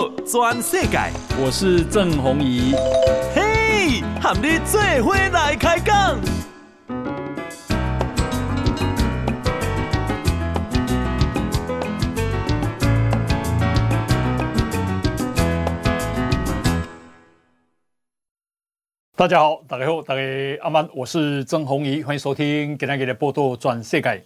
报全世界，我是郑弘仪。嘿，和你做伙来开讲。大家好，大家好，大家阿曼，我是郑弘仪，欢迎收听今天的波多转世界。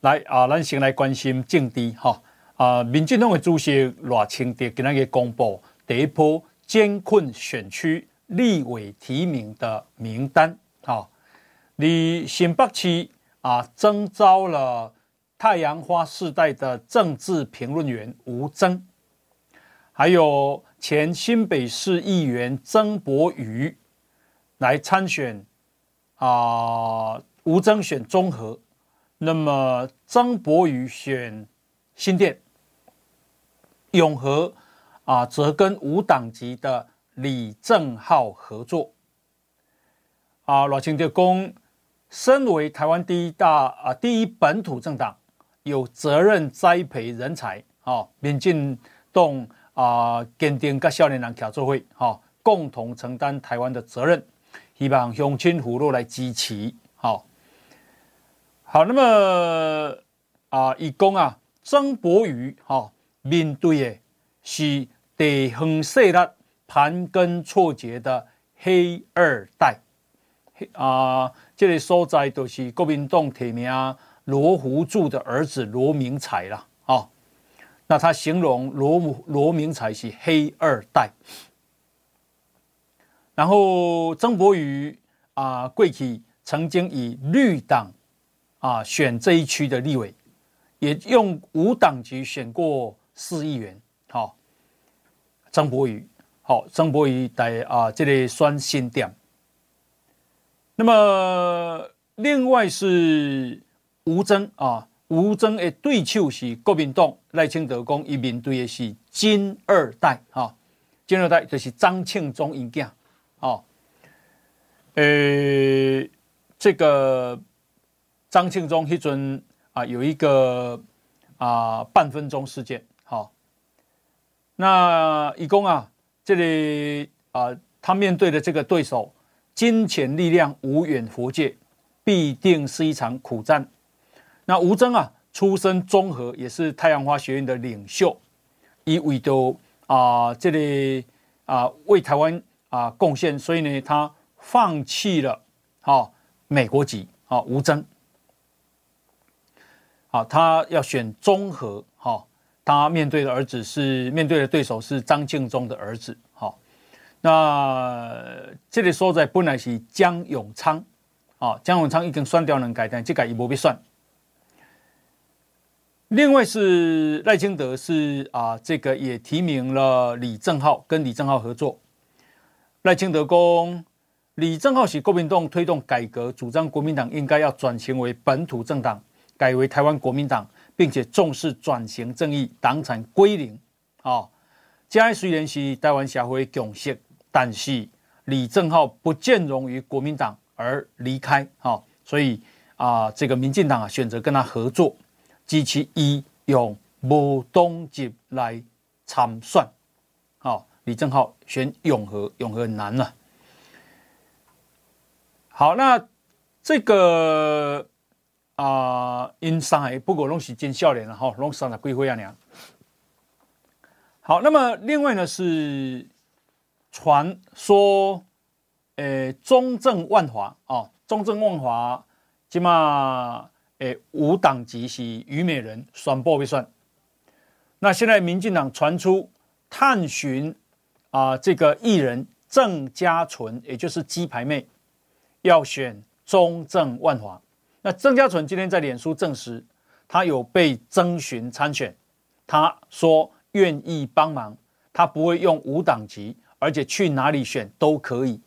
来啊，咱先来关心政治哈。啊，民进党的主席赖清德今天公布第一波艰困选区立委提名的名单。好，你新北市啊征召了太阳花世代的政治评论员吴峥，还有前新北市议员曾柏瑜。来参选啊，吴峥选中和，那么曾柏瑜选新店，永和啊则跟无党籍的李正浩合作。啊，赖清德公，身为台湾第一大啊第一本土政党，有责任栽培人才。啊，民进党啊坚定跟少年人协作会，哈，共同承担台湾的责任。希望乡亲父老来支持，好，好，那么啊，以公啊，曾柏瑜哈面对的是地方势力盘根错节的黑二代，啊，这个所在都是国民党提名罗福柱的儿子罗明才了，啊，那他形容罗罗明才是黑二代。然后曾柏瑜啊，过去曾经以绿党啊选这一区的立委，也用无党籍选过四亿元。好、哦，曾柏瑜，好、哦，曾柏瑜在啊这里选新店。那么另外是吴征啊，吴征的对手是国民党赖清德公，一面对的是金二代啊，金二代就是张庆忠一家。哦，呃，这个张庆忠迄阵啊，有一个啊半分钟事件。那一共啊，这里啊，他面对的这个对手，金钱力量无远弗届，必定是一场苦战。那吴峥啊，出身中和，也是太阳花学院的领袖，以为都啊，这里啊，为台湾。啊，贡献，所以呢，他放弃了，好、哦、美国籍，好、吴峥，好、哦，他要选中和，好、哦，他面对的儿子是面对的对手是张庆忠的儿子，好、那这里说在本来是江永昌，啊、江永昌已经算掉能改，但这个也不必算。另外是赖清德是啊，这个也提名了李正浩，跟李正浩合作。赖清德公，李正浩是国民党推动改革，主张国民党应该要转型为本土政党，改为台湾国民党，并且重视转型正义，党产归零。啊，这虽然是台湾社会共识，但是李正浩不见容于国民党而离开。哦，所以啊，这个民进党啊选择跟他合作，及其一用无党籍来参选。哦。李正浩选永和，永和很难了、啊。好，那这个啊，因上海不过拢是真少年了哈，拢三十几岁啊娘。好，那么另外呢是传说，诶，中正万华啊，中正万华起码诶无党籍是虞美人选不会算。那现在民进党传出探寻。啊，这个艺人郑家纯，也就是鸡排妹，要选中正万华。那郑家纯今天在脸书证实，他有被征询参选，他说愿意帮忙，他不会用无党籍，而且去哪里选都可以。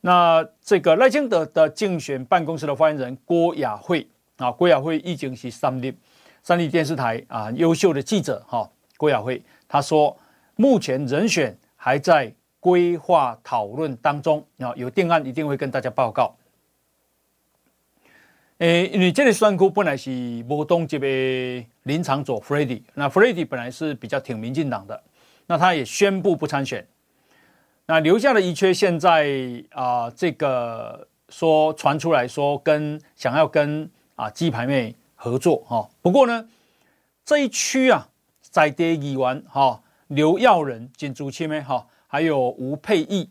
那这个赖清德的竞选办公室的发言人郭雅慧啊，郭雅慧已经是三立三立电视台啊优秀的记者哈，郭雅慧他说。目前人选还在规划讨论当中啊，有定案一定会跟大家报告。诶，因为这个选区本来是无党籍的林昶佐 Freddy，那 Freddy 本来是比较挺民进党的，那他也宣布不参选。那留下的一缺，现在啊，这个说传出来说跟想要跟啊鸡排妹合作哈。不过呢，这一区啊，在地议员哈刘耀仁、金竹清妹哈，还有吴沛忆，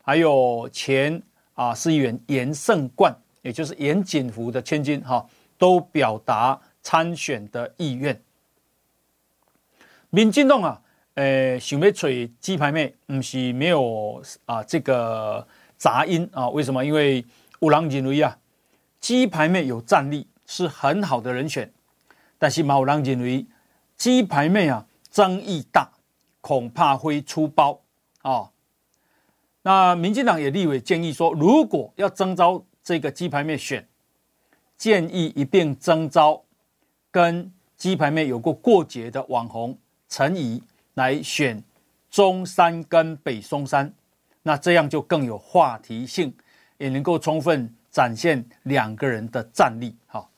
还有前啊市议员颜胜冠，也就是严景福的千金哈，都表达参选的意愿。民进党啊。呃，想要找鸡排妹，不是没有啊，这个杂音啊？为什么？因为有人认为啊，鸡排妹有战力，是很好的人选。但是有人认为鸡排妹啊，争议大，恐怕会出包啊。那民进党也立委建议说，如果要征召这个鸡排面选，建议一并征召跟鸡排面有过过节的网红陈怡。来选中山跟北松山，那这样就更有话题性，也能够充分展现两个人的战力。好，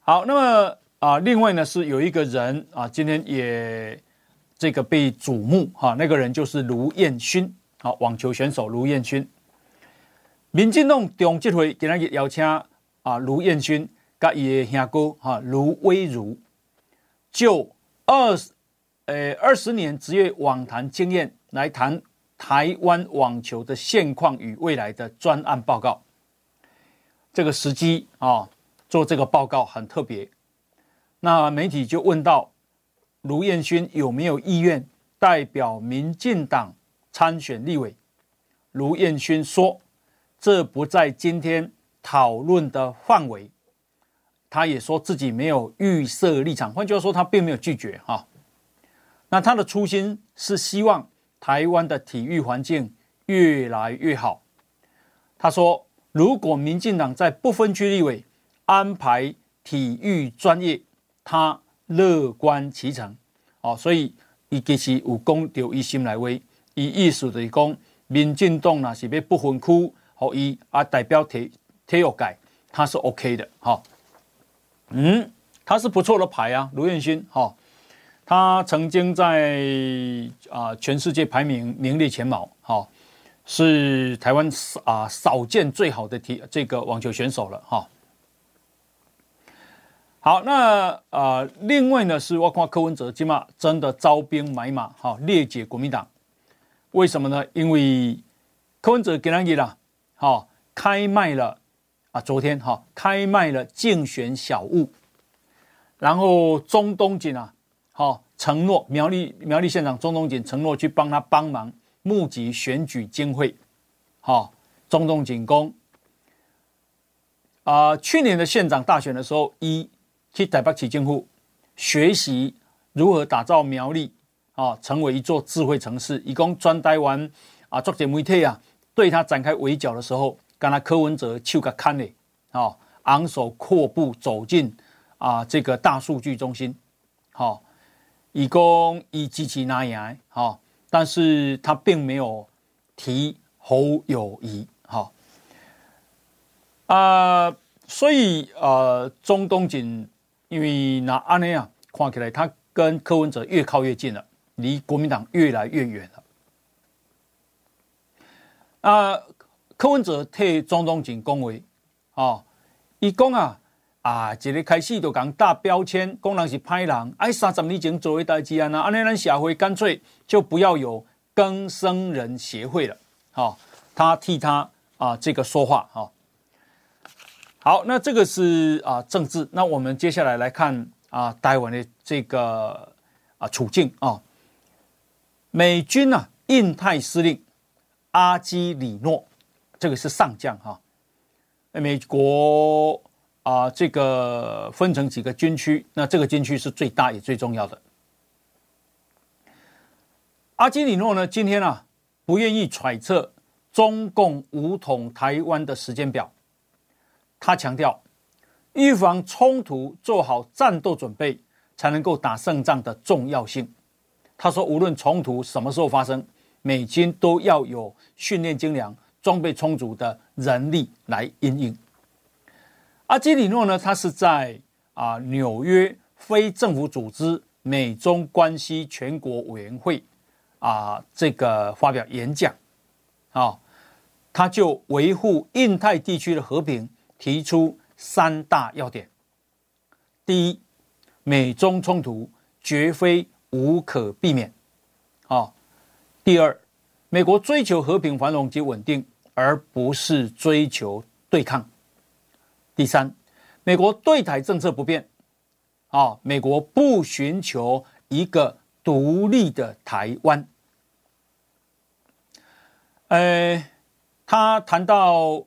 好，那么啊，另外呢是有一个人啊，今天也这个被瞩目哈，那个人就是卢彦勋，好，网球选手卢彦勋。民进党中执会今日邀请啊卢彦勋跟伊的兄哥哈卢威儒就。二十，呃，二十年职业网坛经验来谈台湾网球的现况与未来的专案报告。这个时机啊，做这个报告很特别。那媒体就问到卢彦勋有没有意愿代表民进党参选立委？卢彦勋说，这不在今天讨论的范围。他也说自己没有预设立场，换句话说，他并没有拒绝哈。那他的初心是希望台湾的体育环境越来越好。他说，如果民进党在不分区立委安排体育专业，他乐观其成。哦，所以伊其实有讲到一心来话，伊意思就是讲，民进党若是要不分区，和伊啊代表体体育界，他是 OK 的哈。嗯，他是不错的牌啊，卢彦勋哈，他曾经在啊、呃、全世界排名名列前茅，哈、哦，是台湾啊、呃、少见最好的体这个网球选手了哈、哦。好，那啊、呃、另外呢是我看柯文哲今嘛真的招兵买马哈，列解国民党，为什么呢？因为柯文哲给人家啦，哈，开卖了。啊，昨天哈、哦、开卖了竞选小物，然后中东锦啊，好、哦、承诺苗栗苗栗县长中东锦承诺去帮他帮忙募集选举经费，好、哦，钟东锦公啊，去年的县长大选的时候，一去台北市政府学习如何打造苗栗啊，成为一座智慧城市，一共专台湾啊，作者媒体啊，对他展开围剿的时候。跟他柯文哲手个看嘞，哦，昂首阔步走进啊这个大数据中心，好、哦，以供以及其那样，好，但是他并没有提侯友谊，好、哦，啊，所以呃，钟东锦因为那安内啊，看起来他跟柯文哲越靠越近了，离国民党越来越远，啊。柯文哲替钟东锦恭维，哦，伊讲啊，啊，一个开始就讲打标签，讲人是歹人，哎，三十年前做的代志啊，那安尼咱社会干脆就不要有更生人协会了，好、哦，他替他啊这个说话，哈、哦，好，那这个是啊政治，那我们接下来来看啊台湾的这个啊处境啊、哦，美军啊印太司令阿基里诺。这个是上将哈，美国啊，这个分成几个军区，那这个军区是最大也最重要的。阿基里诺呢，今天啊不愿意揣测中共武统台湾的时间表，他强调预防冲突，做好战斗准备，才能够打胜仗的重要性。他说，无论冲突什么时候发生，美军都要有训练精良。装备充足的人力来应应。阿基里诺呢，他是在啊纽约非政府组织美中关系全国委员会啊，这个发表演讲啊，他就维护印太地区的和平提出三大要点：第一，美中冲突绝非无可避免；第二，美国追求和平繁荣及稳定，而不是追求对抗；第三，美国对台政策不变。啊，美国不寻求一个独立的台湾。呃，他谈到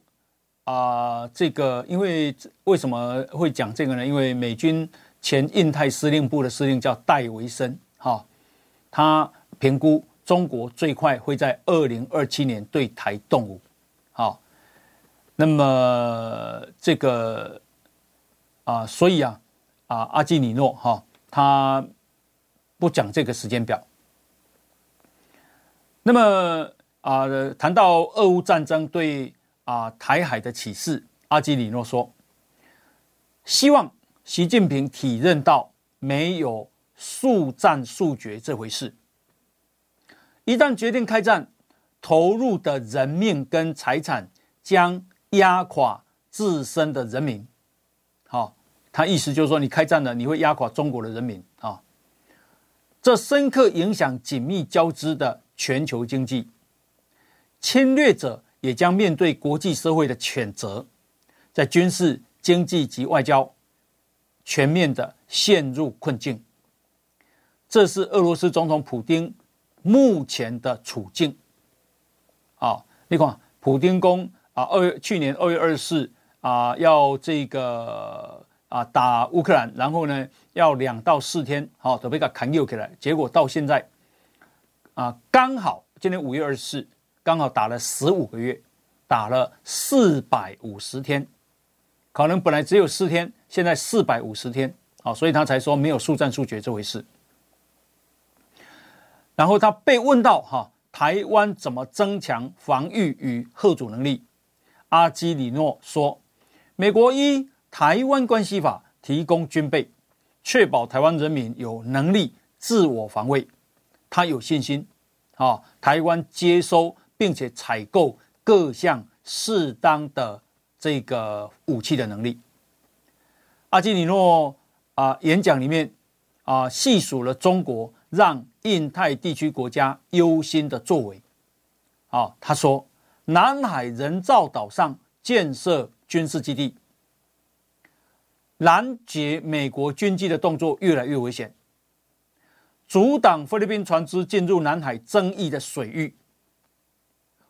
啊、呃，这个因为为什么会讲这个呢？因为美军前印太司令部的司令叫戴维森，哈、他评估中国最快会在二零二七年对台动武。好、那么这个啊、所以啊。啊，阿基里诺哈，他不讲这个时间表。那么啊，谈到俄乌战争对啊台海的启示，阿基里诺说，希望习近平体认到没有速战速决这回事。一旦决定开战，投入的人命跟财产将压垮自身的人民。好。他意思就是说，你开战了，你会压垮中国的人民啊！这深刻影响紧密交织的全球经济，侵略者也将面对国际社会的谴责，在军事、经济及外交全面的陷入困境。这是俄罗斯总统普丁目前的处境。啊，你看，普丁公啊，二月去年二月二十四啊，要这个。啊，打乌克兰，然后呢，要两到四天，好，准备给砍又起来。结果到现在，啊，刚好今天五月二十四，刚好打了十五个月，打了四百五十天，可能本来只有四天，现在四百五十天，好，所以他才说没有速战速决这回事。然后他被问到哈，台湾怎么增强防御与吓阻能力？阿基里诺说，美国一。台湾关系法提供军备，确保台湾人民有能力自我防卫。他有信心，啊，台湾接收并且采购各项适当的这个武器的能力。阿基里诺啊，演讲里面啊，细数了中国让印太地区国家忧心的作为。啊，他说，南海人造岛上建设军事基地。拦截美国军机的动作越来越危险，阻挡菲律宾船只进入南海争议的水域，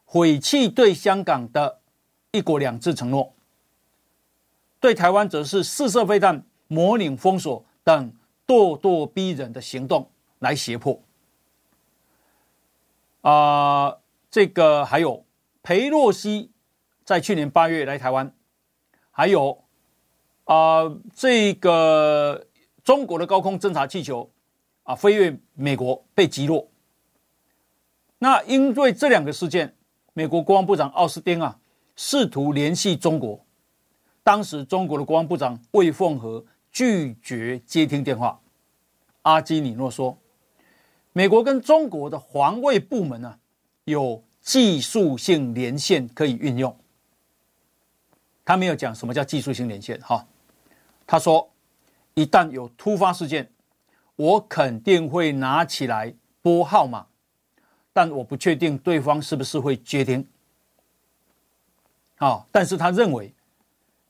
毁弃对香港的一国两制承诺，对台湾则是试射飞弹、模拟封锁等咄咄逼人的行动来胁迫。啊、这个还有裴洛西在去年八月来台湾，还有。啊、这个中国的高空侦察气球啊，飞越美国被击落。那因为这两个事件，美国国防部长奥斯汀啊，试图联系中国。当时中国的国防部长魏凤和拒绝接听电话。阿基里诺说，美国跟中国的防卫部门呢、有技术性连线可以运用。他没有讲什么叫技术性连线，哈。他说：“一旦有突发事件，我肯定会拿起来拨号码，但我不确定对方是不是会接听。啊，但是他认为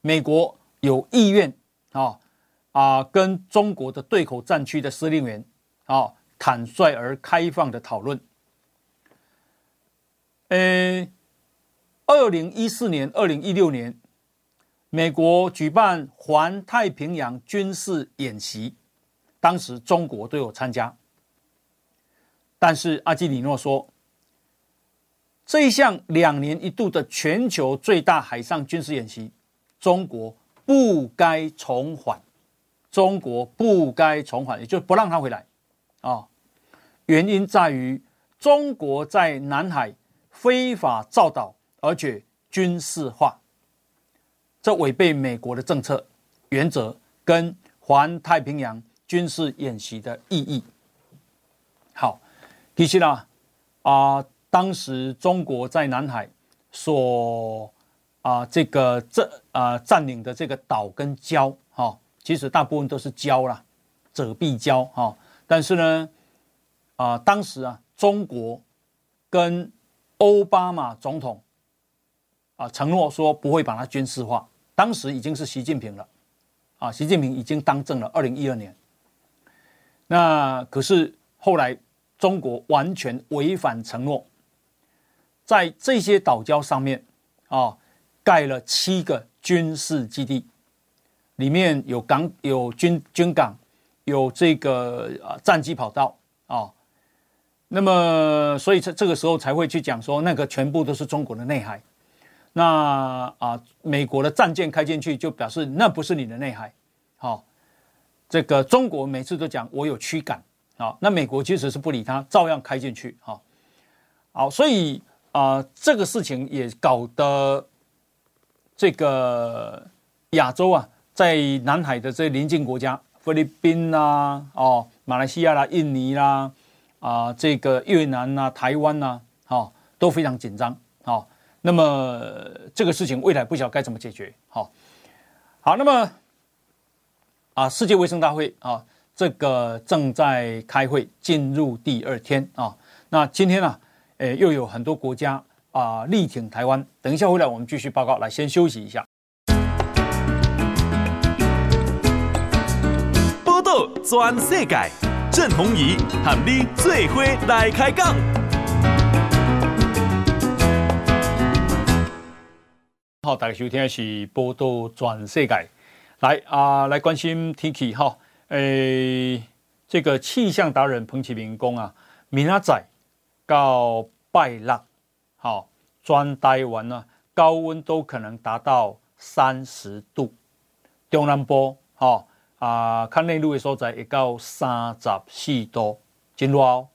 美国有意愿啊啊跟中国的对口战区的司令员啊坦率而开放的讨论。呃，二零一四年、二零一六年。”美国举办环太平洋军事演习，当时中国都有参加。但是阿基里诺说，这一项两年一度的全球最大海上军事演习，中国不该重返，中国不该重返，也就不让他回来啊。原因在于中国在南海非法造岛，而且军事化。这违背美国的政策原则跟环太平洋军事演习的意义。好，其实呢，啊，当时中国在南海所啊这个这啊占领的这个岛跟礁，哈，其实大部分都是礁啦，遮蔽礁哈。但是呢，啊，当时啊，中国跟奥巴马总统啊承诺说不会把它军事化。当时已经是习近平了，啊，习近平已经当政了，二零一二年。那可是后来中国完全违反承诺，在这些岛礁上面啊盖了七个军事基地，里面有港、有军军港、有这个啊战机跑道啊。那么所以这这个时候才会去讲说，那个全部都是中国的内海。那啊，美国的战舰开进去，就表示那不是你的内海，好，这个中国每次都讲我有驱赶，啊，那美国其实是不理他，照样开进去，好，好，所以啊，这个事情也搞得这个亚洲啊，在南海的这邻近国家，菲律宾啦，哦，马来西亚啦，印尼啦，啊这个越南呐，台湾呐，好，都非常紧张，好。那么这个事情未来不晓得该怎么解决。好，好，那么啊，世界卫生大会啊，这个正在开会，进入第二天啊。那今天呢，诶，又有很多国家啊力挺台湾。等一下回来，我们继续报告。来，先休息一下。报道全世界，郑弘仪和你做伙来开讲。好，大家收听的是报道全世界，来啊，来关心天气哈。诶，这个气象达人彭启明讲啊，明仔载到拜六，好，全台湾呢高温都可能达到三十度，中南部哈啊，看内陆的所在会到三十四度，真热哦。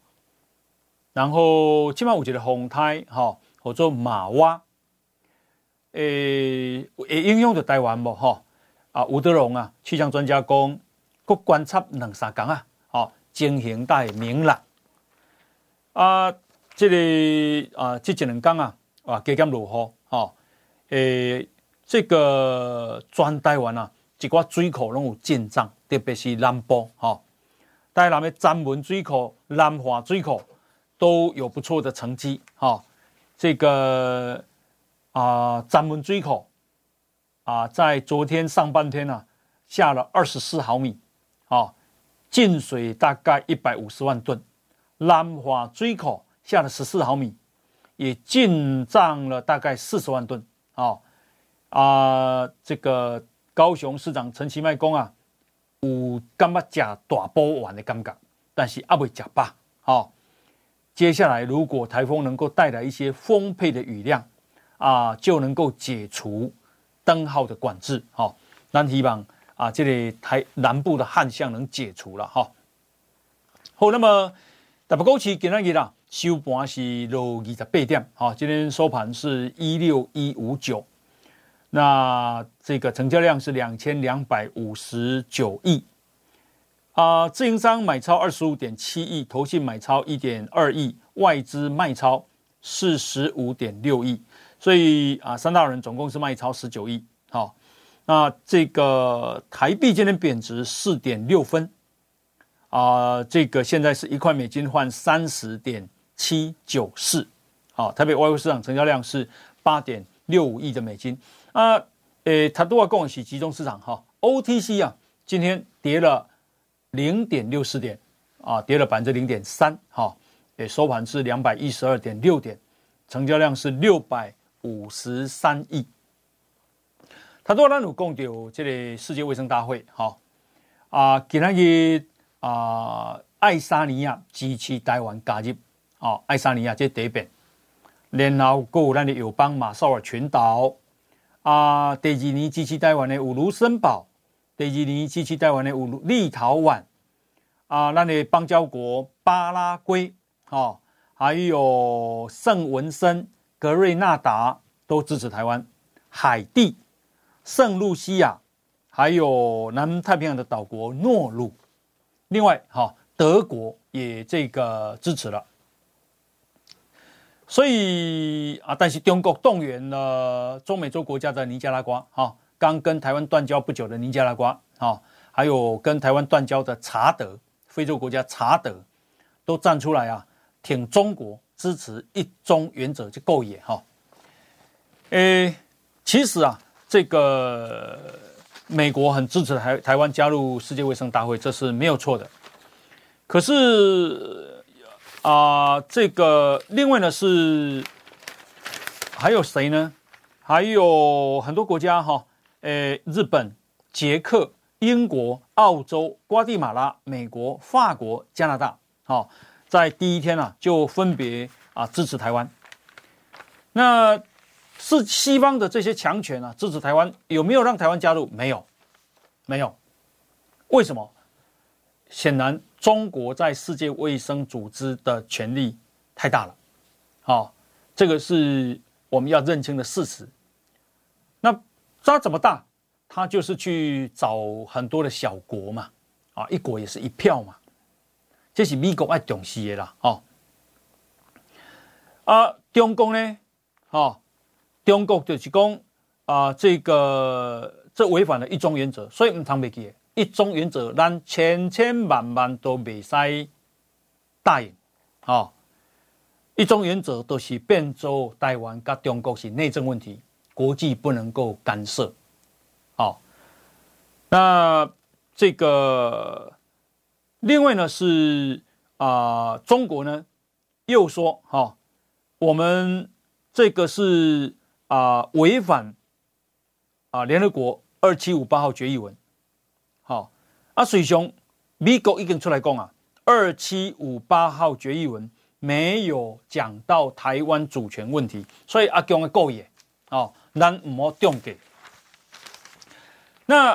然后今晚有一个风台哈，叫做马娃。诶，会影响着台湾无吼？啊，吴德荣啊，气象专家讲，阁观察两三工啊，吼，情形大明朗。啊，这个啊，即一两工啊，啊，加减落雨，吼，诶，这个全台湾啊，一寡水库拢有进账，特别是南部，吼，台南的詹文水库、南华水库都有不错的成绩，吼，这个。啊，詹文水库啊，在昨天上半天呢、啊，下了二十四毫米，啊，进水大概一百五十万吨。南华水库下了十四毫米，也进账了大概四十万吨。啊啊，这个高雄市长陈其迈讲啊，有感觉吃大补丸的感觉，但是还未吃饱。好，接下来如果台风能够带来一些丰沛的雨量。啊，就能够解除灯号的管制，好、哦。咱希望啊，这里台南部的旱象能解除了，哈、好，那么台北股市今天啦，收盘是六二十八点，好、今天收盘是一六一五九，那这个成交量是两千两百五十九亿，啊，自营商买超二十五点七亿，投信买超一点二亿，外资卖超四十五点六亿。所以啊，三大人总共是卖超十九亿，好，那这个台币今天贬值四点六分，啊，这个现在是一块美金换三十点七九四，好，台北外汇市场成交量是八点六五亿的美金，啊，诶，它都要共喜集中市场哈，OTC 啊，今天跌了零点六四点，啊，跌了百分之零点三，哈，诶，收盘是两百一十二点六点，成交量是六百。五十三亿。他多咱有讲到这个世界卫生大会，哈啊，今天日啊，爱沙尼亚支持台湾加入，哦，爱沙尼亚这第一遍，然后还有咱的友邦马绍尔群岛，啊，第二年支持台湾的有卢森堡，第二年支持台湾的有立陶宛，啊，咱的邦交国巴拉圭，哦，还有圣文森。格瑞纳达都支持台湾，海地、圣露西亚，还有南太平洋的岛国诺鲁，另外哈，德国也这个支持了。所以啊，但是中国动员了中美洲国家的尼加拉瓜，哈，刚跟台湾断交不久的尼加拉瓜，哈，还有跟台湾断交的查德，非洲国家查德，都站出来啊，挺中国，支持一中原则就够野哈。诶，其实啊，这个美国很支持台台湾加入世界卫生大会，这是没有错的。可是。啊、这个另外呢是还有谁呢？还有很多国家哈，诶，日本、捷克、英国、澳洲、瓜地马拉、美国、法国、加拿大，好，在第一天呢、啊、就分别啊支持台湾。那是西方的这些强权啊支持台湾，有没有让台湾加入？没有，没有。为什么？显然。中国在世界卫生组织的权力太大了，好，这个是我们要认清的事实。那它怎么大？它就是去找很多的小国嘛，啊，一国也是一票嘛，这是美国爱重视的啦，哦，啊，中共呢，啊，中国就是讲啊，这个这违反了一中原则，所以唔通袂记。一中原则，咱千千万万都未使答应。好，一中原则都是变做台湾跟中国是内政问题，国际不能够干涉。好，那这个另外呢是啊、中国呢又说，哈，我们这个是啊违反啊联合国二七五八号决议文。好，啊，水兄，美国已经出来讲啊，二七五八号决议文没有讲到台湾主权问题，所以阿强的够野，哦，咱唔好中给。那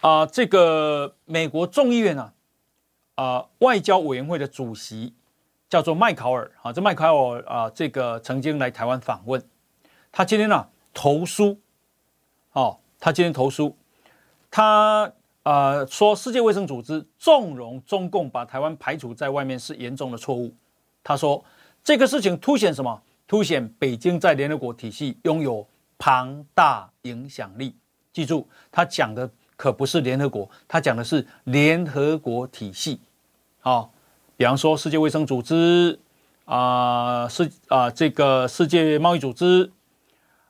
啊、呃，这个美国众议院啊，啊、呃，外交委员会的主席叫做麦考尔，啊，这麦考尔啊，这个曾经来台湾访问，他今天呢、啊、投书，哦，他今天投书，他。呃，说世界卫生组织纵容中共把台湾排除在外面是严重的错误。他说这个事情凸显什么？凸显北京在联合国体系拥有庞大影响力。记住，他讲的可不是联合国，他讲的是联合国体系。好、哦，比方说世界卫生组织啊，世啊这个世界贸易组织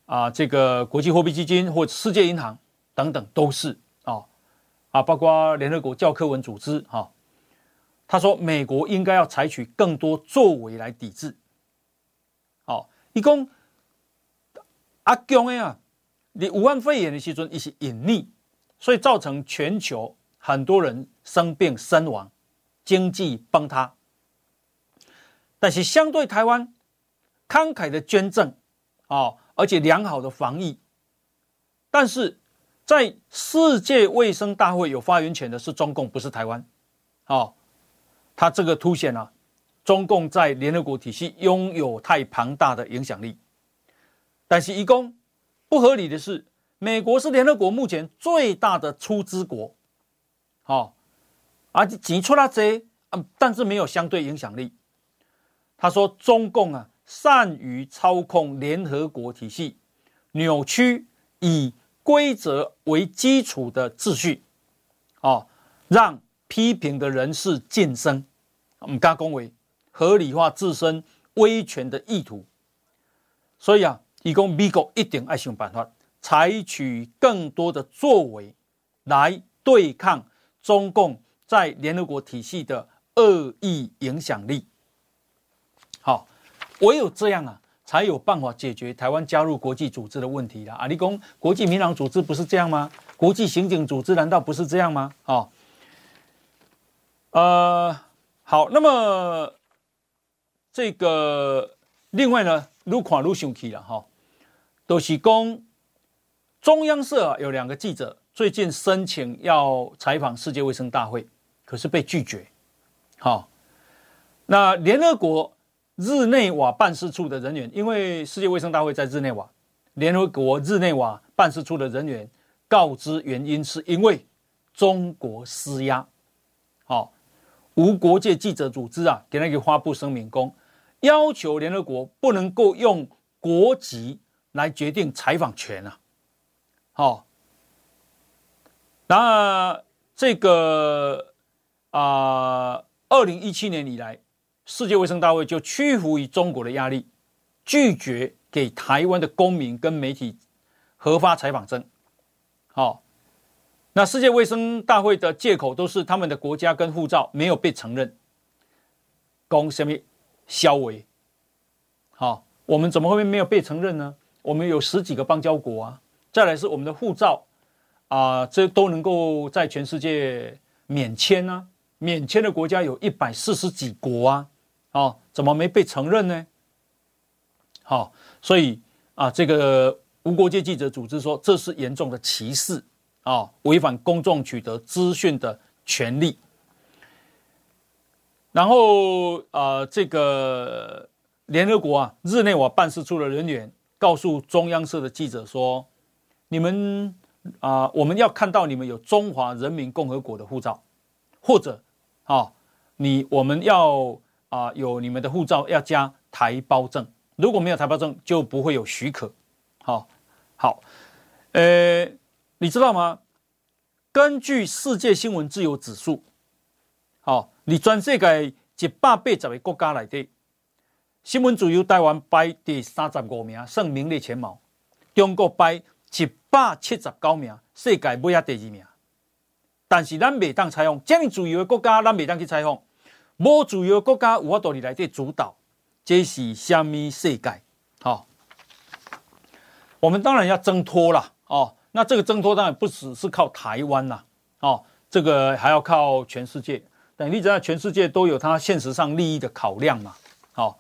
啊，这个国际货币基金或世界银行等等都是。啊，包括联合国教科文组织，哈，他说美国应该要采取更多作为来抵制。好，一共阿强的啊，你武汉肺炎的时阵一些隐匿，所以造成全球很多人生病身亡，经济崩塌。但是相对台湾慷慨的捐赠，啊，而且良好的防疫，但是。在世界卫生大会有发言权的是中共，不是台湾。哦，他这个凸显了中共在联合国体系拥有太庞大的影响力。但是，一公不合理的是，美国是联合国目前最大的出资国。好，啊挤出了这，但是没有相对影响力。他说，中共啊，善于操控联合国体系，扭曲以。规则为基础的秩序，哦，让批评的人士晋升，我们加工为合理化自身威权的意图。所以啊，以供美国一定爱想办法，采取更多的作为来对抗中共在联合国体系的恶意影响力。好，唯有这样啊。才有办法解决台湾加入国际组织的问题啦！啊，你讲国际民航组织不是这样吗？国际刑警组织难道不是这样吗？哦，呃，好，那么这个另外呢，愈看愈生气了哈，都是讲中央社有两个记者最近申请要采访世界卫生大会，可是被拒绝。好，那联合国。日内瓦办事处的人员，因为世界卫生大会在日内瓦，联合国日内瓦办事处的人员告知原因是因为中国施压，好，无国界记者组织啊，给那个发布声明公，要求联合国不能够用国籍来决定采访权啊。好，那这个啊，二零一七年以来，世界卫生大会就屈服于中国的压力，拒绝给台湾的公民跟媒体核发采访证。好，那世界卫生大会的借口都是他们的国家跟护照没有被承认，讲什么销毁？好，我们怎么会没有被承认呢？我们有十几个邦交国啊，再来是我们的护照啊，这都能够在全世界免签啊，免签的国家有一百四十几国啊，啊，怎么没被承认呢？好，所以啊，这个。无国界记者组织说，这是严重的歧视啊，违反公众取得资讯的权利。然后啊、呃，这个联合国啊，日内瓦办事处的人员告诉中央社的记者说：“你们啊、我们要看到你们有中华人民共和国的护照，或者啊，你我们要啊、有你们的护照要加台胞证，如果没有台胞证，就不会有许可。”好。好，呃，你知道吗？根据世界新闻自由指数，好，你全世界一百八十个国家里的新闻自由，台湾排第三十五名，算名列前茅。中国排一百七十九名，世界尾仔第二名。但是咱未当采访，这么自由的国家，咱未当去采访。无自由国家，有法度里主导，这是虾米世界？好。我们当然要挣脱了哦，那这个挣脱当然不只是靠台湾呐，哦，这个还要靠全世界。等你知道，全世界都有它现实上利益的考量嘛，好，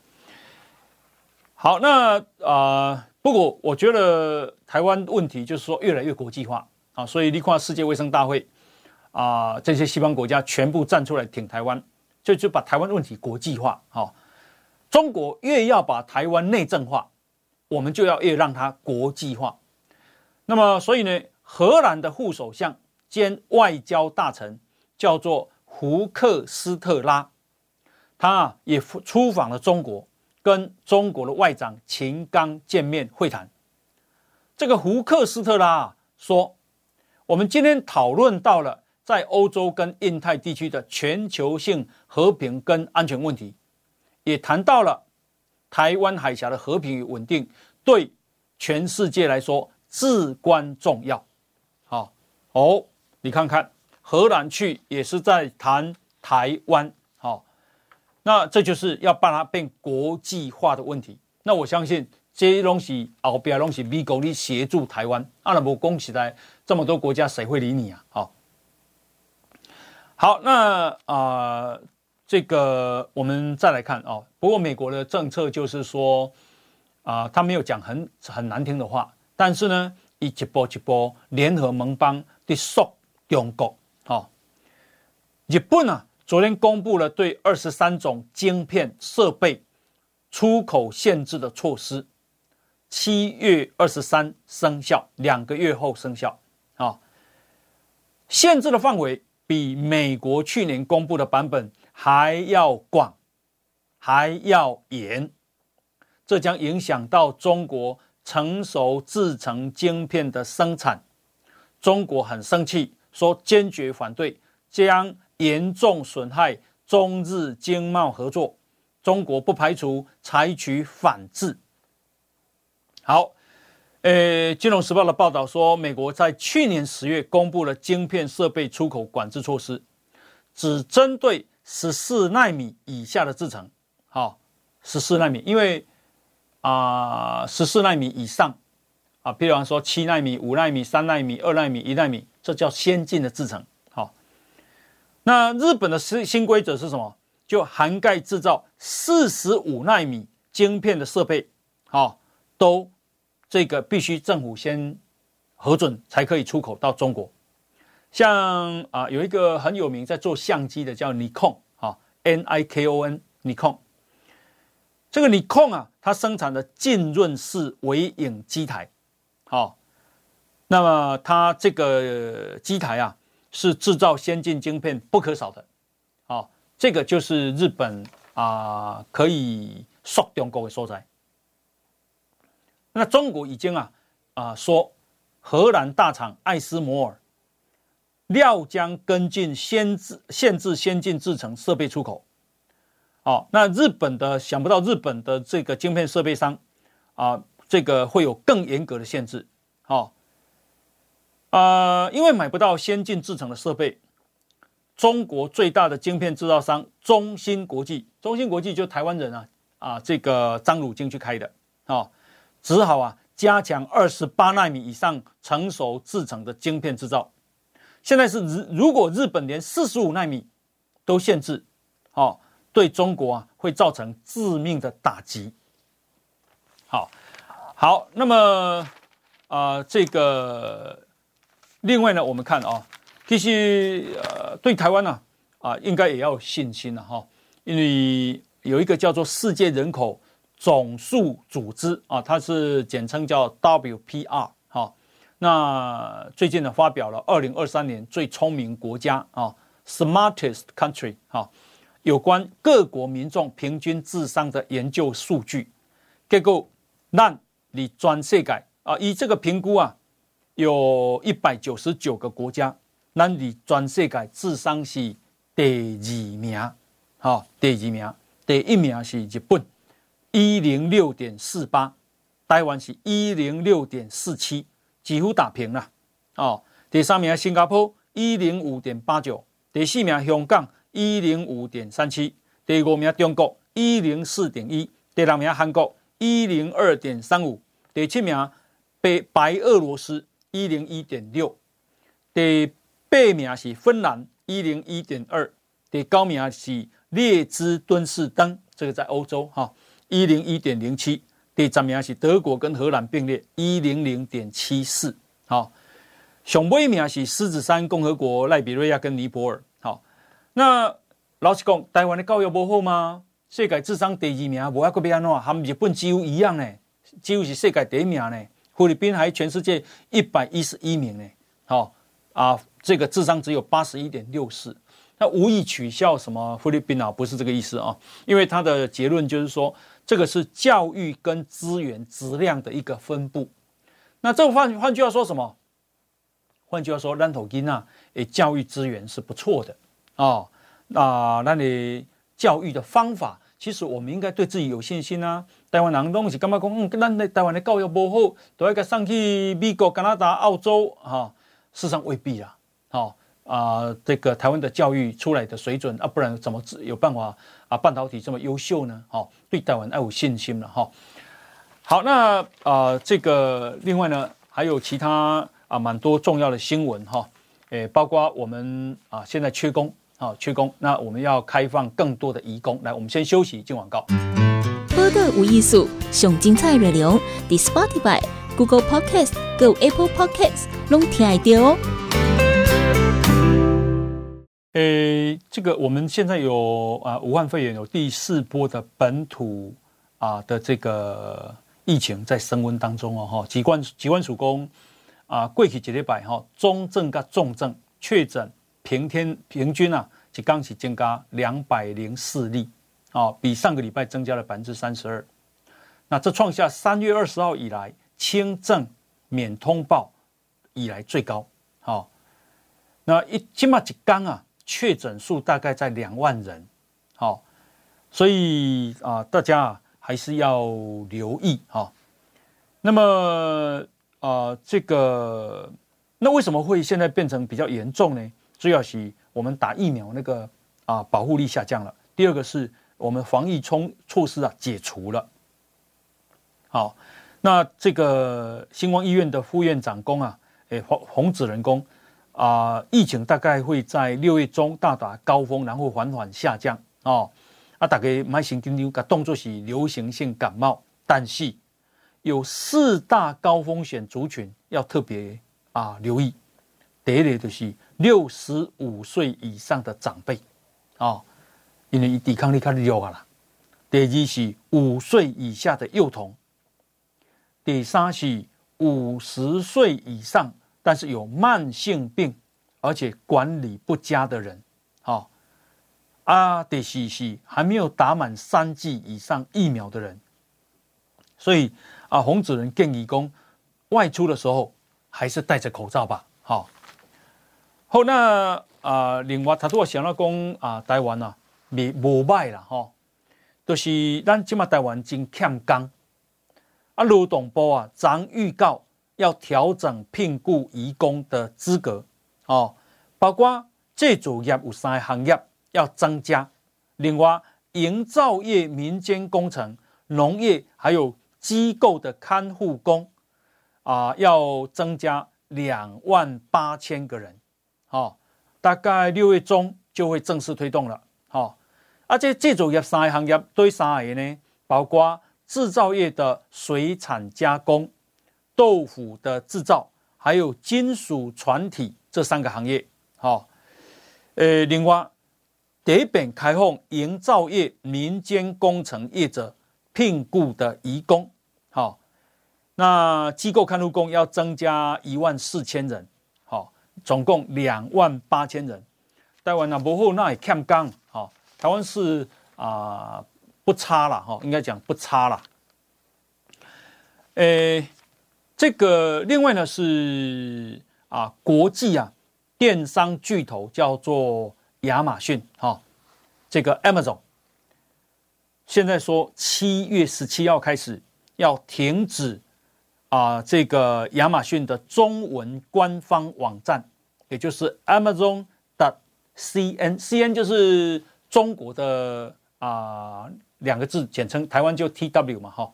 好，那啊、呃，不过我觉得台湾问题就是说越来越国际化啊，所以你看世界卫生大会啊，这些西方国家全部站出来挺台湾，就就把台湾问题国际化，好，中国越要把台湾内政化。我们就要越让它国际化。那么，所以呢，荷兰的副首相兼外交大臣叫做胡克斯特拉，他也出访了中国，跟中国的外长秦刚见面会谈。这个胡克斯特拉说：“我们今天讨论到了在欧洲跟印太地区的全球性和平跟安全问题，也谈到了。”台湾海峡的和平与稳定对全世界来说至关重要。好哦，你看看荷兰去也是在谈台湾。好，那这就是要把它变国际化的问题。那我相信这些东西后边东西美国你协助台湾，阿拉伯恭喜来这么多国家谁会理你啊？好，好，那啊。这个我们再来看哦，不过美国的政策就是说，啊，他没有讲很很难听的话，但是呢，一波一波联合盟邦的说中国，好，日本啊，昨天公布了对二十三种晶片设备出口限制的措施，七月二十三生效，两个月后生效，啊，限制的范围比美国去年公布的版本。还要广，还要严，这将影响到中国成熟制程晶片的生产。中国很生气，说坚决反对，将严重损害中日经贸合作。中国不排除采取反制。好，呃，《金融时报》的报道说，美国在去年十月公布了晶片设备出口管制措施，只针对。十四纳米以下的制程，好，十四纳米，因为啊，十四纳米以上啊，比方说七纳米、五纳米、三纳米、二纳米、一纳米，这叫先进的制程。好，那日本的新新规则是什么？就涵盖制造四十五纳米晶片的设备，好，都这个必须政府先核准才可以出口到中国。像啊，有一个很有名在做相机的叫尼康，N I K O N，尼康。这个尼康啊，它生产的浸润式微影机台，好，那么它这个机台啊，是制造先进晶片不可少的哦。这个就是日本啊、可以说中国的所在。那中国已经啊啊、说，荷兰大厂艾斯摩尔料将跟进限制限制先进制程设备出口。好，那日本的想不到日本的这个晶片设备商啊，这个会有更严格的限制。好，呃，因为买不到先进制程的设备。中国最大的晶片制造商中芯国际，中芯国际就台湾人啊啊，这个张汝京去开的哦，只好啊加强二十八纳米以上成熟制程的晶片制造。现在是日，如果日本连四十五纳米都限制，哦，对中国啊会造成致命的打击。好，好，那么啊这个另外呢，我们看啊。其实，呃，对台湾呢，啊，应该也要有信心了哈，因为有一个叫做世界人口总数组织啊，它是简称叫 WPR。那最近呢，发表了二零二三年最聪明国家啊，Smartest Country 哈，有关各国民众平均智商的研究数据。结果，那你转世界啊，以这个评估啊，有一百九十九个国家。咱伫全世界智商是第二名，好，第二名，第一名是日本，一零六点四八，台湾是一零六点四七，几乎打平了，哦，第三名新加坡一零五点八九，第四名香港一零五点三七，第五名中国一零四点一，第六名韩国一零二点三五，第七名白白俄罗斯一零一点六，第。八名是芬兰一零一点二，第九名是列支敦士登，这个在欧洲哈一零一点零七，第十名是德国跟荷兰并列一零零点七四，好，上尾名是狮子山共和国、赖比瑞亚跟尼泊尔，好，那老实讲，台湾的教育不好吗？世界智商第二名，无阿个别安怎，他们日本几乎一样呢，几乎是世界第一名呢，菲律宾还全世界一百一十一名呢，好啊。这个智商只有八十一点六四，那无意取笑什么菲律宾啊，不是这个意思啊，因为他的结论就是说，这个是教育跟资源质量的一个分布。那这换换句话说什么？换句话说，咱土囡啊，诶，教育资源是不错的啊。那那你教育的方法，其实我们应该对自己有信心啊。台湾人东西干嘛讲？嗯，咱的台湾的教育不好，都要个上去美国、加拿大、澳洲哈？事实上未必啦。好啊、呃，这个台湾的教育出来的水准啊，不然怎么有办法啊？半导体这么优秀呢？好，对台湾要有信心了哈。好，那啊、呃，这个另外呢，还有其他啊，蛮多重要的新闻哈。诶，包括我们啊，现在缺工啊，缺工，那我们要开放更多的移工。来，我们先休息，进广告。播个无艺术，上精彩内容，The Spotify、Google Podcast、Go Apple Podcast，拢听得到哦。诶，这个我们现在有啊，武汉肺炎有第四波的本土啊的这个疫情在升温当中哦，哈，疾管疾管署公啊，过去几礼拜哈，中症跟重症确诊平天平均啊，就刚起增加两百零四例啊，比上个礼拜增加了百分之三十二，那这创下三月二十号以来轻症免通报以来最高，好，那一起码一缸啊。确诊数大概在两万人，好，所以啊，大家还是要留意哈。那么啊，这个那为什么会现在变成比较严重呢？主要是我们打疫苗那个啊保护力下降了。第二个是我们防疫冲措施啊解除了。好，那这个新光医院的副院长公啊，诶洪洪子仁工。啊、呃，疫情大概会在六月中到达高峰，然后缓缓下降哦。啊，大家买新金牛，个动作是流行性感冒，但是有四大高风险族群要特别啊留意。第一类就是六十五岁以上的长辈啊、哦，因为抵抗力较弱啦。第二是五岁以下的幼童。第三是五十岁以上。但是有慢性病，而且管理不佳的人，好啊，得西西还没有打满三剂以上疫苗的人，所以啊，洪主任建议说，外出的时候还是戴着口罩吧。好，好，那啊，另外他都想到讲啊，台湾啊，没无歹啦，哈，就是咱今嘛台湾真欠工。啊，劳动部啊，昨预告要调整聘雇移工的资格，哦，包括制造业有三个行业要增加，另外营造业、民间工程、农业还有机构的看护工啊，要增加两万八千个人，哦，大概六月中就会正式推动了，哦，而且制造业三个行业对三个呢？包括制造业的水产加工、豆腐的制造，还有金属船体这三个行业，好，呃，另外。第一遍开放营造业、民间工程业者聘雇的移工，好，那机构看护工要增加一万四千人，好，总共两万八千人。台湾那不好，那也欠工，好，台湾是啊、呃、不差了哈，应该讲不差了。诶，这个另外呢是啊国际啊电商巨头叫做。亚马逊，哈，这个 Amazon 现在说七月十七号开始要停止啊，这个亚马逊的中文官方网站，也就是 Amazon 的 CN，CN 就是中国的啊两个字简称，台湾就 TW 嘛，哈。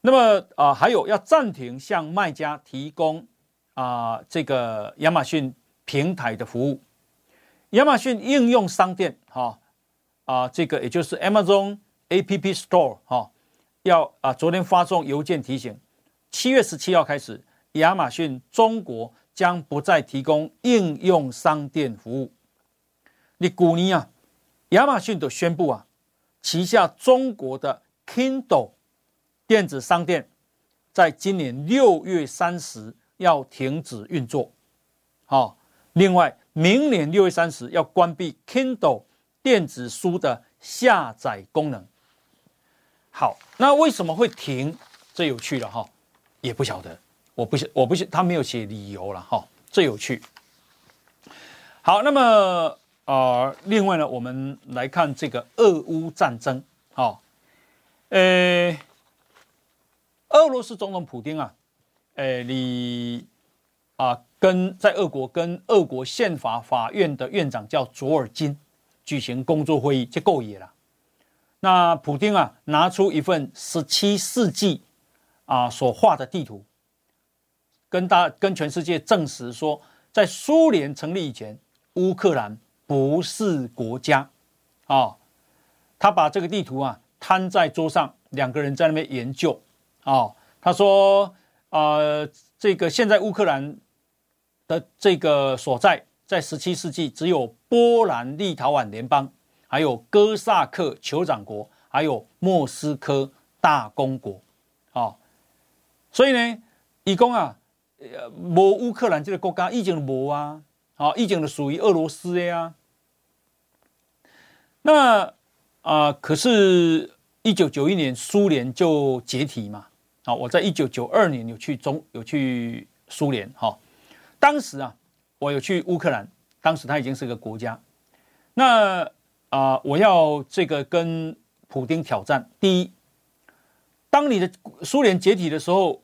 那么啊，还有要暂停向卖家提供啊这个亚马逊平台的服务。亚马逊应用商店，哈啊，这个也就是 Amazon App Store，哈，要啊，昨天发送邮件提醒，七月十七号开始，亚马逊中国将不再提供应用商店服务。你去年啊，亚马逊都宣布啊，旗下中国的 Kindle 电子商店，在今年六月三十要停止运作。好，另外。明年六月三十要关闭 Kindle 电子书的下载功能。好，那为什么会停？这有趣了哈，也不晓得，我不，我不，他没有写理由了哈，这有趣。好，那么呃，另外呢，我们来看这个俄乌战争。好，呃，俄罗斯总统普丁啊，呃，你啊。跟在俄国跟俄国宪法法院的院长叫佐尔金举行工作会议，就够野了。那普丁啊，拿出一份十七世纪啊所画的地图，跟大跟全世界证实说，在苏联成立以前，乌克兰不是国家啊。他把这个地图啊摊在桌上，两个人在那边研究啊。他说呃，这个现在乌克兰。的这个所在，在十七世纪只有波兰立陶宛联邦，还有哥萨克酋长国，还有莫斯科大公国，啊，所以呢，以讲啊，呃无乌克兰这个国家已经无啊，啊，已经属于俄罗斯的呀。那啊，可是，一九九一年苏联就解体嘛，啊，我在一九九二年有去中有去苏联，哈。当时啊，我有去乌克兰，当时它已经是个国家。那啊、我要这个跟普丁挑战。第一，当你的苏联解体的时候，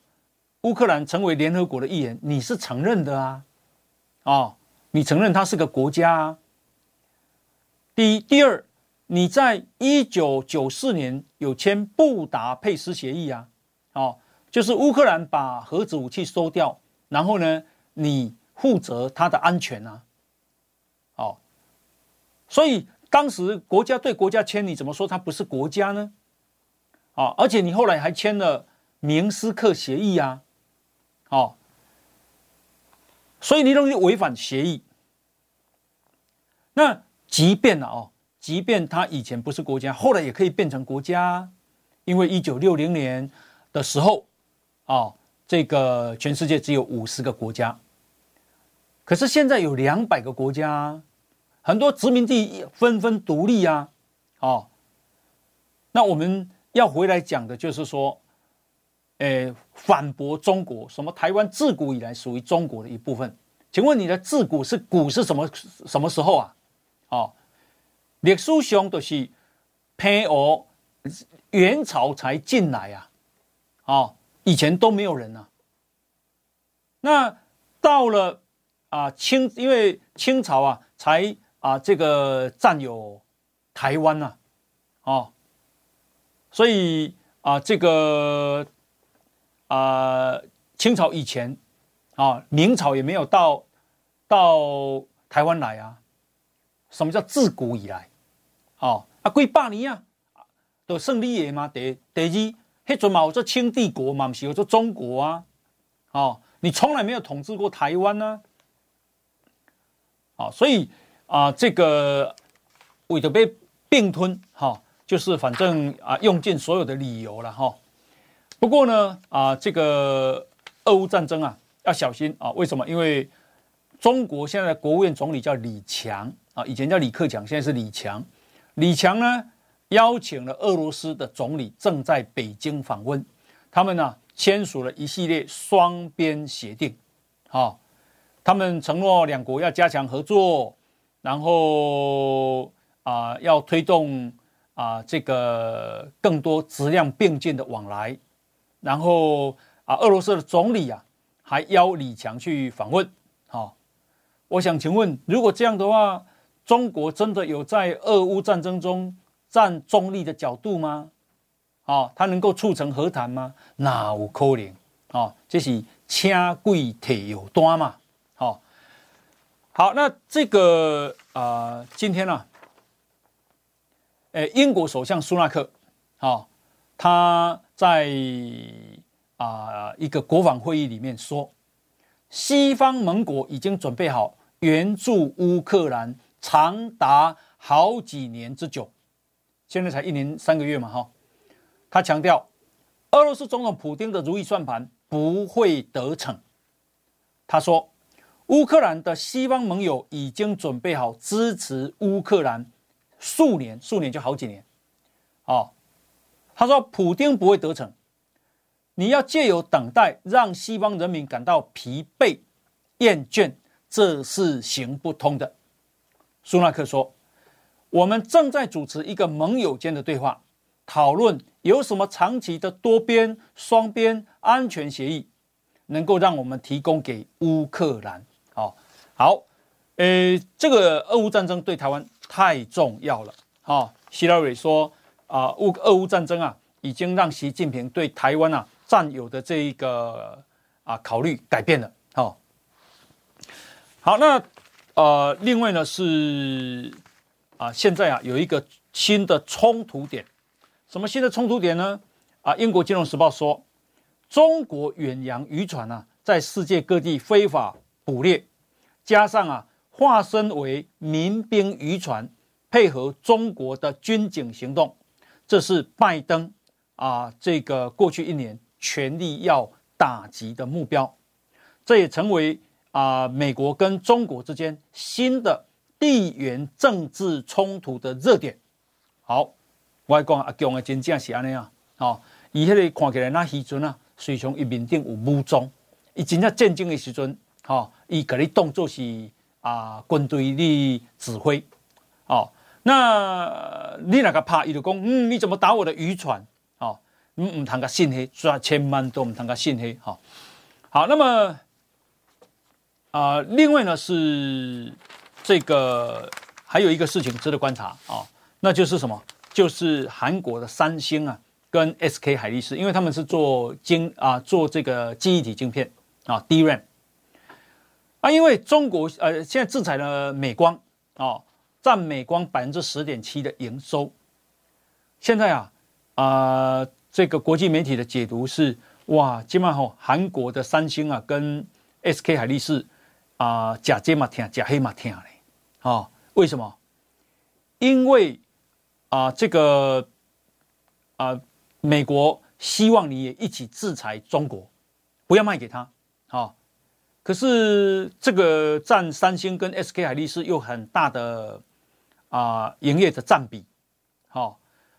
乌克兰成为联合国的一员，你是承认的啊，啊、哦，你承认它是个国家啊。第一，第二，你在一九九四年有签布达佩斯协议啊，哦，就是乌克兰把核子武器收掉，然后呢，你负责它的安全啊，哦，所以当时国家对国家签，你怎么说它不是国家呢？啊，而且你后来还签了明斯克协议啊，哦，所以你容易违反协议。那即便了哦，即便他以前不是国家，后来也可以变成国家，因为一九六零年的时候，啊，这个全世界只有五十个国家。可是现在有两百个国家，很多殖民地纷纷独立啊，哦，那我们要回来讲的就是说，诶，反驳中国，什么台湾自古以来属于中国的一部分？请问你的自古是古是什么什么时候啊？哦，历史上都是偏欧元朝才进来啊，哦，以前都没有人啊。那到了啊清，因为清朝啊才啊这个占有台湾呐，哦，所以啊这个啊清朝以前啊明朝也没有到到台湾来啊。什么叫自古以来？哦啊，几百年啊，都胜利的嘛。第第二，迄阵嘛有做清帝国嘛，不是有做中国啊，哦。你从来没有统治过台湾呢，啊，所以啊，这个为了被并吞，哈，就是反正啊，用尽所有的理由了，哈。不过呢，啊，这个俄乌战争啊，要小心啊。为什么？因为中国现在的国务院总理叫李强啊，以前叫李克强，现在是李强。李强呢，邀请了俄罗斯的总理正在北京访问，他们呢。签署了一系列双边协定，好，他们承诺两国要加强合作，然后啊要推动啊这个更多质量并进的往来，然后啊俄罗斯的总理啊还邀李强去访问，好，我想请问，如果这样的话，中国真的有在俄乌战争中站中立的角度吗？哦，他能够促成和谈吗？哪有可能？哦，这是请贵铁有端嘛？好、哦，好，那这个啊、今天呢、啊，诶，英国首相苏纳克，好、哦，他在啊、一个国防会议里面说，西方盟国已经准备好援助乌克兰长达好几年之久，现在才一年三个月嘛，哈、他强调，俄罗斯总统普京的如意算盘不会得逞。他说，乌克兰的西方盟友已经准备好支持乌克兰数年，数年就好几年。哦，他说，普丁不会得逞。你要借由等待，让西方人民感到疲惫、厌倦，这是行不通的。苏纳克说，我们正在主持一个盟友间的对话。讨论有什么长期的多边、双边安全协议，能够让我们提供给乌克兰？好，好，呃，这个俄乌战争对台湾太重要了。哦，希拉蕊说啊，乌俄乌战争啊，已经让习近平对台湾啊占有的这一个啊考虑改变了。好，好，那呃，另外呢是啊，现在啊有一个新的冲突点。什么新的冲突点呢？啊，英国金融时报说，中国远洋渔船啊，在世界各地非法捕猎，加上啊，化身为民兵渔船，配合中国的军警行动，这是拜登啊，这个过去一年全力要打击的目标。这也成为啊，美国跟中国之间新的地缘政治冲突的热点。好。我讲阿强的真正是安尼啊，哦，伊迄个看起来那时阵啊，随从伊面顶有武装，伊真正战争的时阵，哦，伊甲你当作是啊军队的指挥，哦，那你那个怕，伊就讲，嗯，你怎么打我的渔船？哦，唔唔通个信黑，说千万都唔通个信黑，好，好，那么啊，另外呢是这个还有一个事情值得观察啊，那就是什么？就是韩国的三星啊，跟 SK 海力士，因为他们是做晶啊，做这个记忆体晶片啊，DRAM 啊，因为中国呃现在制裁了美光啊，占美光百分之十点七的营收。现在啊啊，这个国际媒体的解读是哇，今晚吼韩国的三星啊，跟 SK 海力士啊，假接嘛听，假黑嘛听嘞，啊，为什么？因为啊，这个啊，美国希望你也一起制裁中国，不要卖给他，啊，可是这个占三星跟 SK 海力士又很大的啊营业的占比，好、哦，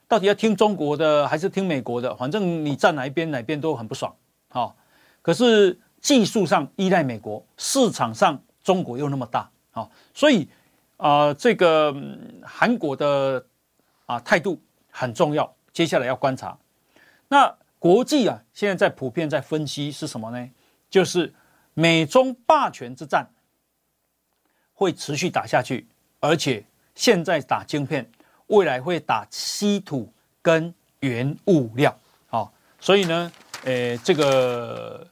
到底要听中国的还是听美国的？反正你站哪一边，哪边都很不爽，好、可是技术上依赖美国，市场上中国又那么大，好、所以、呃，这个韩国的啊态度很重要，接下来要观察。那国际啊，现在在普遍在分析是什么呢？就是。美中霸权之战会持续打下去，而且现在打晶片，未来会打稀土跟原物料，好，所以呢，诶，这个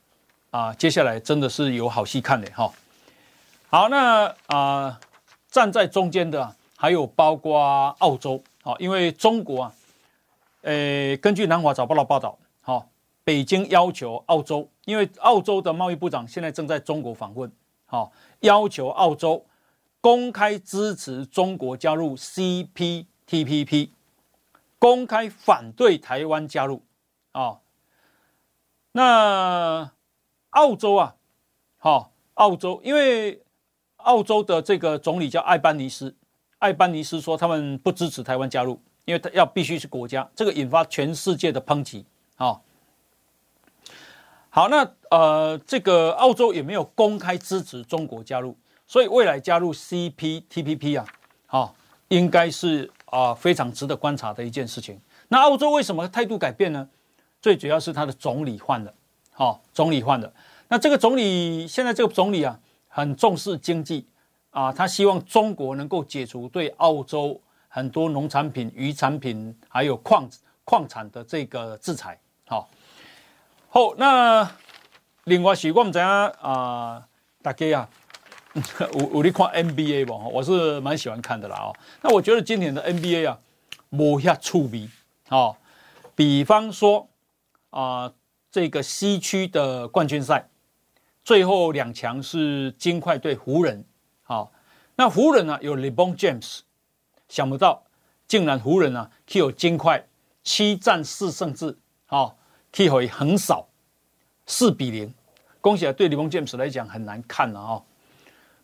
啊，接下来真的是有好戏看的哈。好，那啊，站在中间的还有包括澳洲，好，因为中国啊，诶，根据南华早报的报道，好。北京要求澳洲，因为澳洲的贸易部长现在正在中国访问，好，要求澳洲公开支持中国加入 CPTPP，公开反对台湾加入，啊，那澳洲啊，好，澳洲，因为澳洲的这个总理叫艾班尼斯，艾班尼斯说他们不支持台湾加入，因为他要必须是国家，这个引发全世界的抨击，啊。好，那呃，这个澳洲也没有公开支持中国加入，所以未来加入 CPTPP 啊，好、哦，应该是啊、非常值得观察的一件事情。那澳洲为什么态度改变呢？最主要是他的总理换了，好、哦，总理换了。那这个总理现在这个总理啊，很重视经济啊，他希望中国能够解除对澳洲很多农产品、渔产品还有矿矿产的这个制裁，好、好，那另外是我们知影啊，大家啊，有有你看 NBA 不？我是蛮喜欢看的啦哦。那我觉得今年的 NBA 啊，无遐趣味哦。比方说啊，这个西区的冠军赛，最后两强是金块对湖人。好，那湖人呢、啊、有 LeBron James，想不到竟然湖人啊，可以有金块七战四胜制。好。踢回横扫四比零，恭喜啊！对 LeBron James 来讲很难看了啊。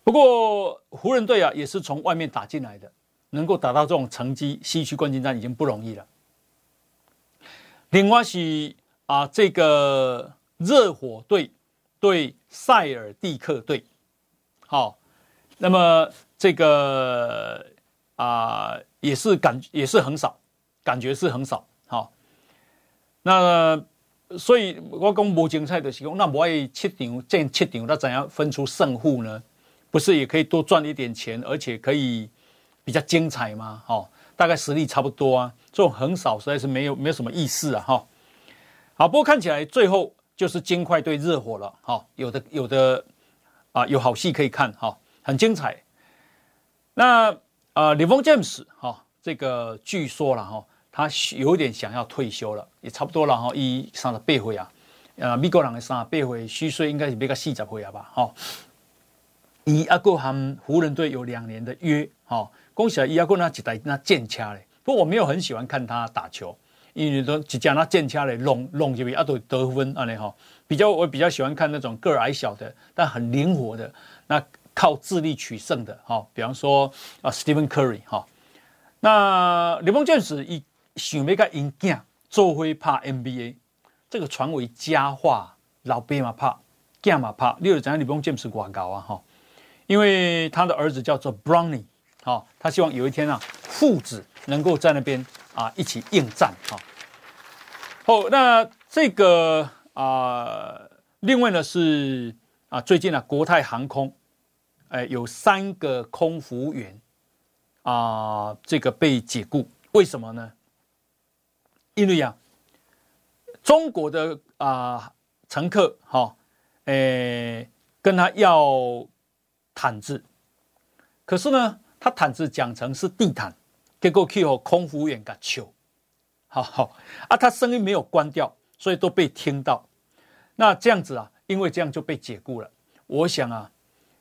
不过湖人队啊也是从外面打进来的，能够打到这种成绩，西区冠军战已经不容易了。另外是啊，这个热火队对塞尔蒂克队，好，那么这个啊也是感也是很少，感觉是很少，好，那。所以我讲无精彩的时候，那我爱七场建七场，那怎样分出胜负呢？不是也可以多赚一点钱，而且可以比较精彩吗？哦，大概实力差不多啊。这种很少实在是没有没有什么意思啊！哈，好，不过看起来最后就是金块对热火了。哈，有的有的啊，有好戏可以看哈，很精彩。那啊，LeBron James 哈，这个据说了哈。他有点想要退休了，也差不多了哈。一上了八岁啊，呃，美国人的三十八岁虚岁应该是比较四十岁了吧？哈，伊阿哥和湖人队有两年的约，哈，恭喜！伊阿哥那几台那剑掐嘞，不过我没有很喜欢看他打球，因为都只讲那剑掐来，弄弄这边阿都得分啊嘞哈。比较我比较喜欢看那种个儿矮小的，但很灵活的，那靠智力取胜的哈。比方说啊，Stephen Curry 哈，那联盟卷子一。想要甲因囝做伙拍 NBA，这个传为佳话，老爸嘛怕，囝嘛怕，你有知影你不用见识广告啊哈，因为他的儿子叫做 Bronny，好，他希望有一天啊，父子能够在那边啊一起应战哈。好，那这个啊，另外呢是啊，最近啊，国泰航空，哎，有三个空服员啊，这个被解雇，为什么呢？因为啊，中国的啊乘客哈，哎，跟他要毯子，可是呢，他毯子讲成是地毯，结果去和空服员给求，好好啊，他声音没有关掉，所以都被听到。那这样子啊，因为这样就被解雇了。我想啊，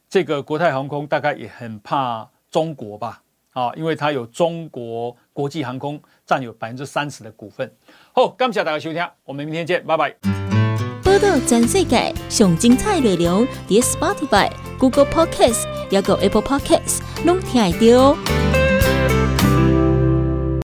这个国泰航空大概也很怕中国吧。啊，因为他有中国国际航空占有百分之三十的股份。好，感谢大家收听，我们明天见，拜拜。报道全世界上精彩内容，伫 Spotify、Google Podcasts，还有 Apple Podcasts，拢听得到。